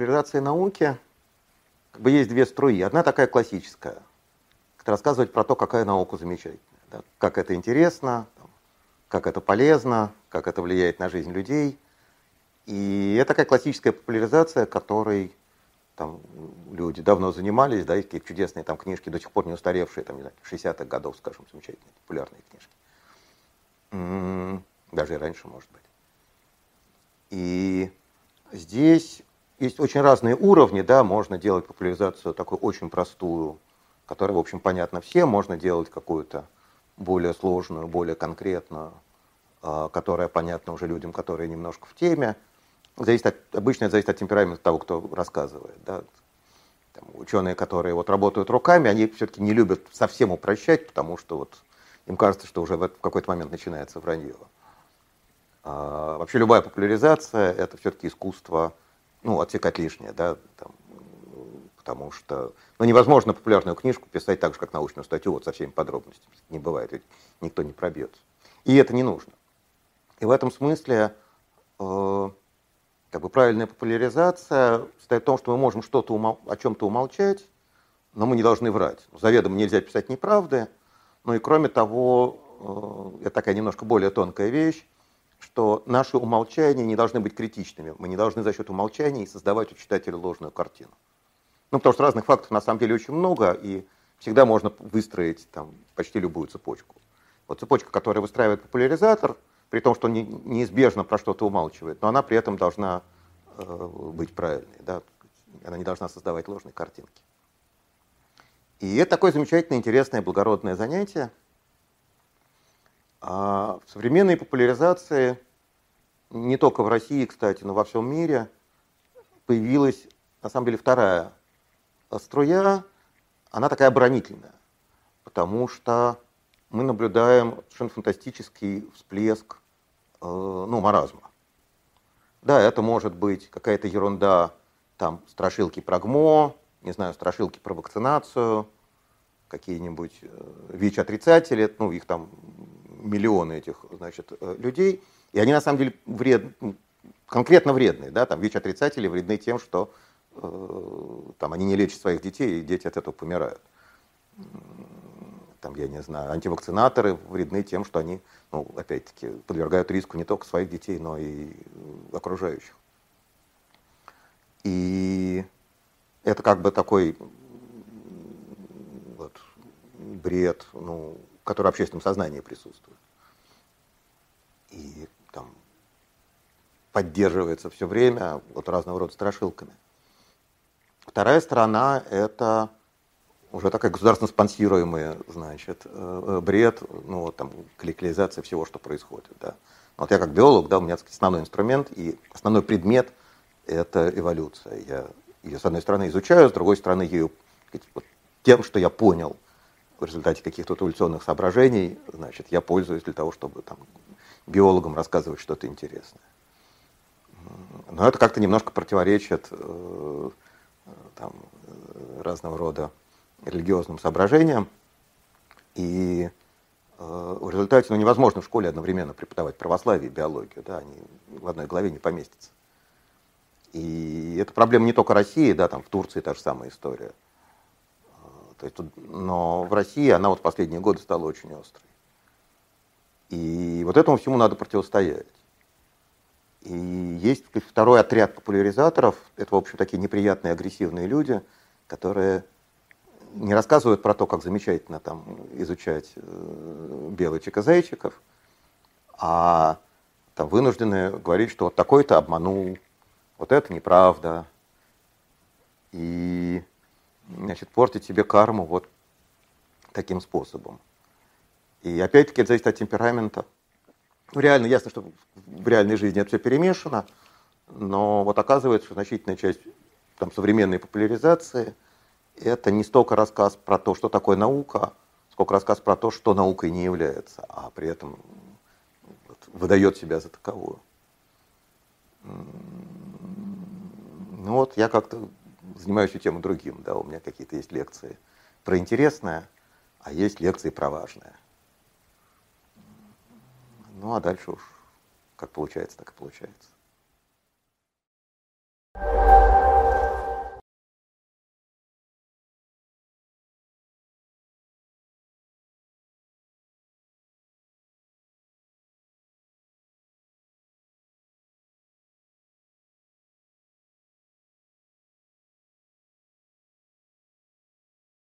популяризации науки как бы есть две струи. Одна такая классическая, которая рассказывает про то, какая наука замечательная, да, как это интересно, как это полезно, как это влияет на жизнь людей. И это такая классическая популяризация, которой там люди давно занимались, да, и какие чудесные там книжки, до сих пор не устаревшие, там, не знаю, 60-х годов, скажем, замечательные, популярные книжки. М-м, даже и раньше, может быть. И здесь есть очень разные уровни, да, можно делать популяризацию такую очень простую, которая, в общем, понятна всем, можно делать какую-то более сложную, более конкретную, а, которая понятна уже людям, которые немножко в теме. Зависит от, обычно это зависит от темперамента того, кто рассказывает. Да. Там, ученые, которые вот работают руками, они все-таки не любят совсем упрощать, потому что вот им кажется, что уже в, какой-то момент начинается вранье. А, вообще любая популяризация – это все-таки искусство, ну, отсекать лишнее, да, там, потому что ну, невозможно популярную книжку писать так же, как научную статью, вот со всеми подробностями. Не бывает, ведь никто не пробьется. И это не нужно. И в этом смысле э, как бы правильная популяризация состоит в том, что мы можем что-то умол... о чем-то умолчать, но мы не должны врать. Заведомо нельзя писать неправды, ну и кроме того, э, это такая немножко более тонкая вещь, что наши умолчания не должны быть критичными. Мы не должны за счет умолчаний создавать у читателя ложную картину. Ну, потому что разных фактов на самом деле очень много, и всегда можно выстроить там, почти любую цепочку. Вот цепочка, которая выстраивает популяризатор, при том, что он неизбежно про что-то умалчивает, но она при этом должна э, быть правильной. Да? Она не должна создавать ложные картинки. И это такое замечательное, интересное, благородное занятие – а в современной популяризации, не только в России, кстати, но во всем мире, появилась, на самом деле, вторая струя, она такая оборонительная, потому что мы наблюдаем совершенно фантастический всплеск э, ну, маразма. Да, это может быть какая-то ерунда, там, страшилки про ГМО, не знаю, страшилки про вакцинацию, какие-нибудь э, ВИЧ-отрицатели, ну, их там миллионы этих значит, э, людей, и они на самом деле вред, ну, конкретно вредные. Да? Там ВИЧ-отрицатели вредны тем, что э, там, они не лечат своих детей, и дети от этого помирают. Там, я не знаю, антивакцинаторы вредны тем, что они, ну, опять-таки, подвергают риску не только своих детей, но и окружающих. И это как бы такой вот, бред, ну, который в общественном сознании присутствует. И там поддерживается все время вот разного рода страшилками. Вторая сторона – это уже такая государственно спонсируемый, значит, э, э, бред, ну, вот там, коллективизация всего, что происходит, да. Вот я как биолог, да, у меня сказать, основной инструмент и основной предмет – это эволюция. Я ее, с одной стороны, изучаю, с другой стороны, ее сказать, вот, тем, что я понял – в результате каких-то эволюционных соображений, значит, я пользуюсь для того, чтобы там, биологам рассказывать что-то интересное. Но это как-то немножко противоречит э, там, разного рода религиозным соображениям. И э, в результате ну, невозможно в школе одновременно преподавать православие и биологию. Да, они в одной голове не поместятся. И это проблема не только России, да, там в Турции та же самая история. То есть, но в России она вот последние годы стала очень острой. И вот этому всему надо противостоять. И есть второй отряд популяризаторов, это, в общем, такие неприятные, агрессивные люди, которые не рассказывают про то, как замечательно там изучать э, белочек и зайчиков, а там вынуждены говорить, что вот такой-то обманул, вот это неправда. И значит, портить себе карму вот таким способом. И опять-таки это зависит от темперамента. Ну, реально ясно, что в реальной жизни это все перемешано, но вот оказывается, что значительная часть там, современной популяризации это не столько рассказ про то, что такое наука, сколько рассказ про то, что наукой не является, а при этом вот, выдает себя за таковую. Ну вот я как-то занимаюсь тему другим, да, у меня какие-то есть лекции про интересное, а есть лекции про важное. Ну а дальше уж как получается, так и получается.